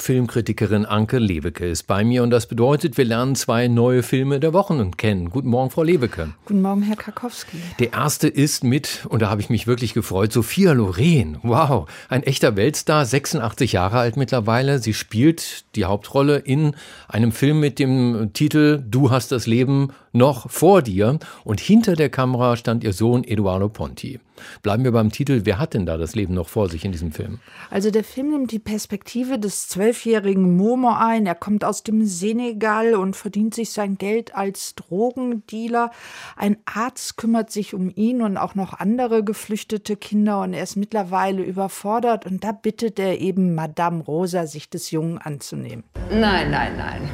Filmkritikerin Anke Leweke ist bei mir und das bedeutet, wir lernen zwei neue Filme der Wochen kennen. Guten Morgen, Frau Leweke. Guten Morgen, Herr Karkowski. Der erste ist mit, und da habe ich mich wirklich gefreut, Sophia Loren. Wow, ein echter Weltstar, 86 Jahre alt mittlerweile. Sie spielt die Hauptrolle in einem Film mit dem Titel Du hast das Leben noch vor dir. Und hinter der Kamera stand ihr Sohn Eduardo Ponti. Bleiben wir beim Titel. Wer hat denn da das Leben noch vor sich in diesem Film? Also der Film nimmt die Perspektive des zwölfjährigen Momo ein. Er kommt aus dem Senegal und verdient sich sein Geld als Drogendealer. Ein Arzt kümmert sich um ihn und auch noch andere geflüchtete Kinder und er ist mittlerweile überfordert und da bittet er eben Madame Rosa, sich des Jungen anzunehmen. Nein, nein, nein.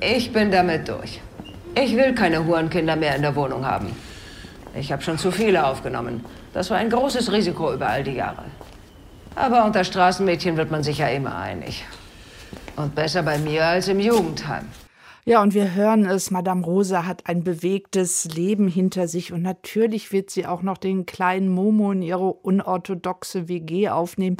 Ich bin damit durch. Ich will keine Hurenkinder mehr in der Wohnung haben. Ich habe schon zu viele aufgenommen. Das war ein großes Risiko über all die Jahre. Aber unter Straßenmädchen wird man sich ja immer einig. Und besser bei mir als im Jugendheim. Ja, und wir hören es, Madame Rosa hat ein bewegtes Leben hinter sich und natürlich wird sie auch noch den kleinen Momo in ihre unorthodoxe WG aufnehmen.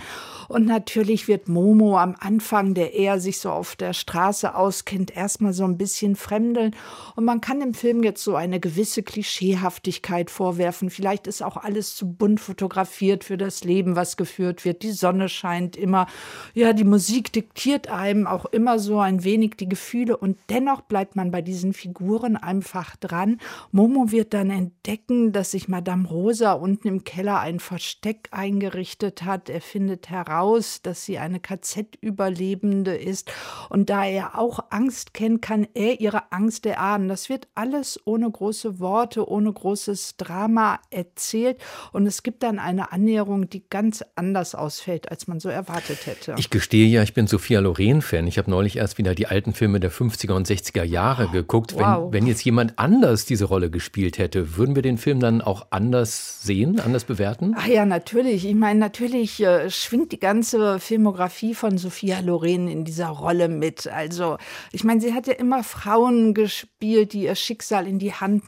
Und natürlich wird Momo am Anfang, der eher sich so auf der Straße auskennt, erstmal so ein bisschen fremdeln. Und man kann dem Film jetzt so eine gewisse Klischeehaftigkeit vorwerfen. Vielleicht ist auch alles zu bunt fotografiert für das Leben, was geführt wird. Die Sonne scheint immer. Ja, die Musik diktiert einem auch immer so ein wenig die Gefühle und dennoch dennoch bleibt man bei diesen Figuren einfach dran. Momo wird dann entdecken, dass sich Madame Rosa unten im Keller ein Versteck eingerichtet hat. Er findet heraus, dass sie eine KZ-Überlebende ist. Und da er auch Angst kennt, kann er ihre Angst erahnen. Das wird alles ohne große Worte, ohne großes Drama erzählt. Und es gibt dann eine Annäherung, die ganz anders ausfällt, als man so erwartet hätte. Ich gestehe ja, ich bin Sophia Loren-Fan. Ich habe neulich erst wieder die alten Filme der 50er und 60er 60er Jahre geguckt. Wow. Wenn, wenn jetzt jemand anders diese Rolle gespielt hätte, würden wir den Film dann auch anders sehen, anders bewerten? Ach ja, natürlich. Ich meine, natürlich äh, schwingt die ganze Filmografie von Sophia Loren in dieser Rolle mit. Also, ich meine, sie hat ja immer Frauen gespielt, die ihr Schicksal in die Hand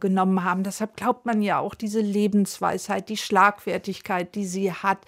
genommen haben. Deshalb glaubt man ja auch diese Lebensweisheit, die Schlagfertigkeit, die sie hat.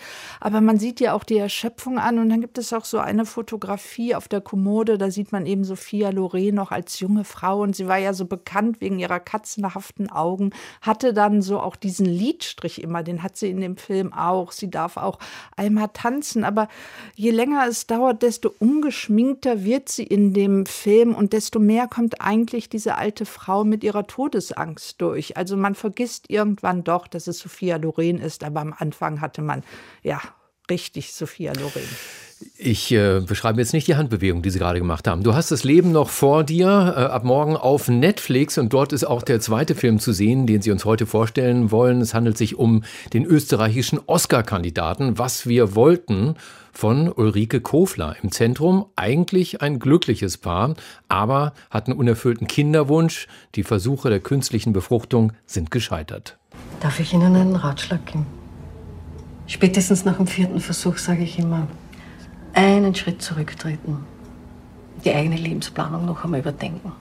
Aber man sieht ja auch die Erschöpfung an und dann gibt es auch so eine Fotografie auf der Kommode, da sieht man eben Sophia Loren noch als junge Frau und sie war ja so bekannt wegen ihrer katzenhaften Augen, hatte dann so auch diesen Liedstrich immer, den hat sie in dem Film auch. Sie darf auch einmal tanzen, aber je länger es dauert, desto ungeschminkter wird sie in dem Film und desto mehr kommt eigentlich diese alte Frau mit ihrer Todesangst durch. Also man vergisst irgendwann doch, dass es Sophia Loren ist, aber am Anfang hatte man ja richtig Sophia Loren. Ich äh, beschreibe jetzt nicht die Handbewegung, die Sie gerade gemacht haben. Du hast das Leben noch vor dir, äh, ab morgen auf Netflix und dort ist auch der zweite Film zu sehen, den Sie uns heute vorstellen wollen. Es handelt sich um den österreichischen Oscar-Kandidaten, Was wir wollten von Ulrike Kofler. Im Zentrum eigentlich ein glückliches Paar, aber hat einen unerfüllten Kinderwunsch. Die Versuche der künstlichen Befruchtung sind gescheitert. Darf ich Ihnen einen Ratschlag geben? Spätestens nach dem vierten Versuch sage ich immer, einen Schritt zurücktreten, die eigene Lebensplanung noch einmal überdenken.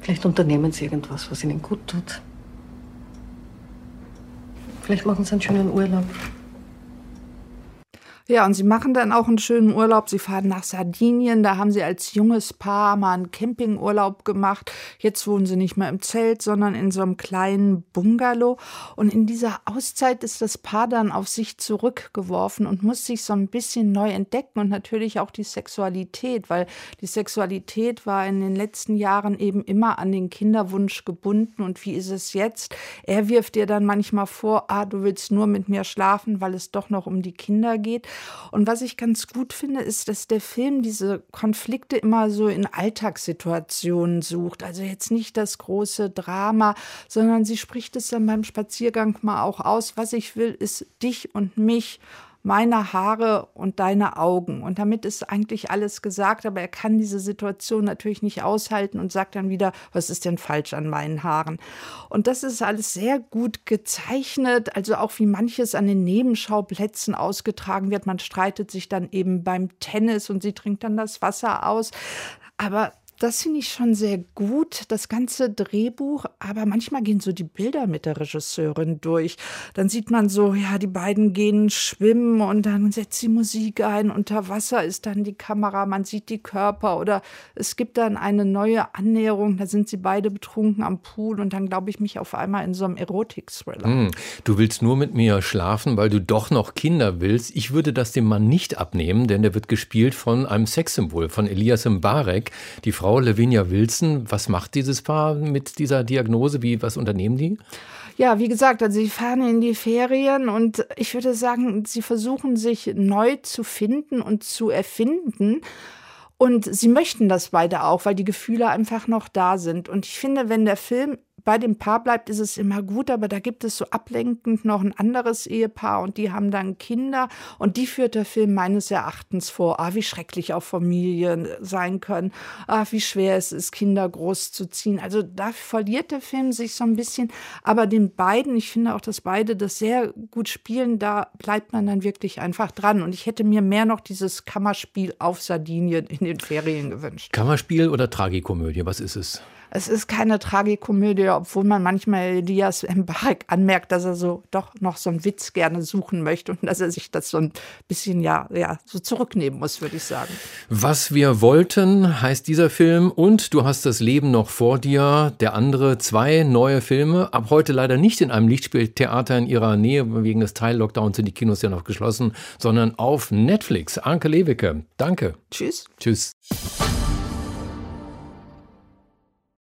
Vielleicht unternehmen Sie irgendwas, was Ihnen gut tut. Vielleicht machen Sie einen schönen Urlaub. Ja, und sie machen dann auch einen schönen Urlaub. Sie fahren nach Sardinien. Da haben sie als junges Paar mal einen Campingurlaub gemacht. Jetzt wohnen sie nicht mehr im Zelt, sondern in so einem kleinen Bungalow. Und in dieser Auszeit ist das Paar dann auf sich zurückgeworfen und muss sich so ein bisschen neu entdecken und natürlich auch die Sexualität, weil die Sexualität war in den letzten Jahren eben immer an den Kinderwunsch gebunden. Und wie ist es jetzt? Er wirft ihr dann manchmal vor, ah, du willst nur mit mir schlafen, weil es doch noch um die Kinder geht. Und was ich ganz gut finde, ist, dass der Film diese Konflikte immer so in Alltagssituationen sucht. Also jetzt nicht das große Drama, sondern sie spricht es dann beim Spaziergang mal auch aus. Was ich will, ist dich und mich meine Haare und deine Augen. Und damit ist eigentlich alles gesagt, aber er kann diese Situation natürlich nicht aushalten und sagt dann wieder, was ist denn falsch an meinen Haaren? Und das ist alles sehr gut gezeichnet, also auch wie manches an den Nebenschauplätzen ausgetragen wird. Man streitet sich dann eben beim Tennis und sie trinkt dann das Wasser aus. Aber das finde ich schon sehr gut, das ganze Drehbuch. Aber manchmal gehen so die Bilder mit der Regisseurin durch. Dann sieht man so, ja, die beiden gehen schwimmen und dann setzt die Musik ein. Unter Wasser ist dann die Kamera, man sieht die Körper. Oder es gibt dann eine neue Annäherung, da sind sie beide betrunken am Pool und dann glaube ich mich auf einmal in so einem Erotik-Thriller. Hm, du willst nur mit mir schlafen, weil du doch noch Kinder willst. Ich würde das dem Mann nicht abnehmen, denn der wird gespielt von einem Sexsymbol, von Elias Mbarek. Die Frau Lavinia Wilson, was macht dieses Paar mit dieser Diagnose? Wie, was unternehmen die? Ja, wie gesagt, also sie fahren in die Ferien und ich würde sagen, sie versuchen sich neu zu finden und zu erfinden. Und sie möchten das beide auch, weil die Gefühle einfach noch da sind. Und ich finde, wenn der Film bei dem Paar bleibt, ist es immer gut, aber da gibt es so ablenkend noch ein anderes Ehepaar und die haben dann Kinder und die führt der Film meines Erachtens vor. Ah, wie schrecklich auch Familien sein können. Ah, wie schwer es ist, Kinder großzuziehen. Also da verliert der Film sich so ein bisschen, aber den beiden, ich finde auch, dass beide das sehr gut spielen, da bleibt man dann wirklich einfach dran und ich hätte mir mehr noch dieses Kammerspiel auf Sardinien in den Ferien gewünscht. Kammerspiel oder Tragikomödie, was ist es? Es ist keine Tragikomödie, obwohl man manchmal Elias Mbarek anmerkt, dass er so doch noch so einen Witz gerne suchen möchte und dass er sich das so ein bisschen ja, ja so zurücknehmen muss, würde ich sagen. Was wir wollten, heißt dieser Film und du hast das Leben noch vor dir. Der andere zwei neue Filme, ab heute leider nicht in einem Lichtspieltheater in ihrer Nähe, wegen des Teil-Lockdowns sind die Kinos ja noch geschlossen, sondern auf Netflix. Anke Lewicke, danke. Tschüss. Tschüss.